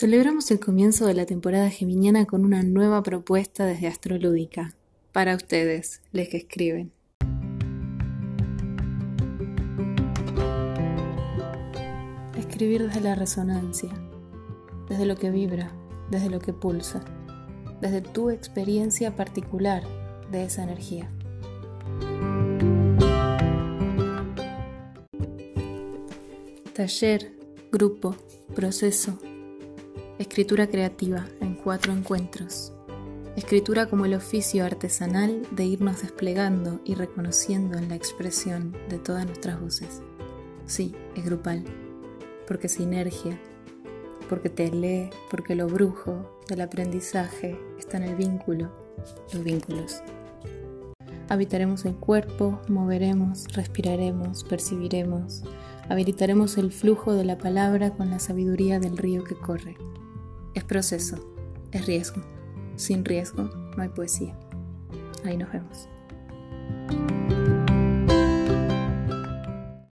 Celebramos el comienzo de la temporada geminiana con una nueva propuesta desde Astrolúdica, para ustedes, les que escriben. Escribir desde la resonancia, desde lo que vibra, desde lo que pulsa, desde tu experiencia particular de esa energía. Taller, grupo, proceso, Escritura creativa en cuatro encuentros. Escritura como el oficio artesanal de irnos desplegando y reconociendo en la expresión de todas nuestras voces. Sí, es grupal, porque sinergia, porque te lee, porque lo brujo del aprendizaje está en el vínculo, los vínculos. Habitaremos el cuerpo, moveremos, respiraremos, percibiremos, habilitaremos el flujo de la palabra con la sabiduría del río que corre. Es proceso, es riesgo. Sin riesgo no hay poesía. Ahí nos vemos.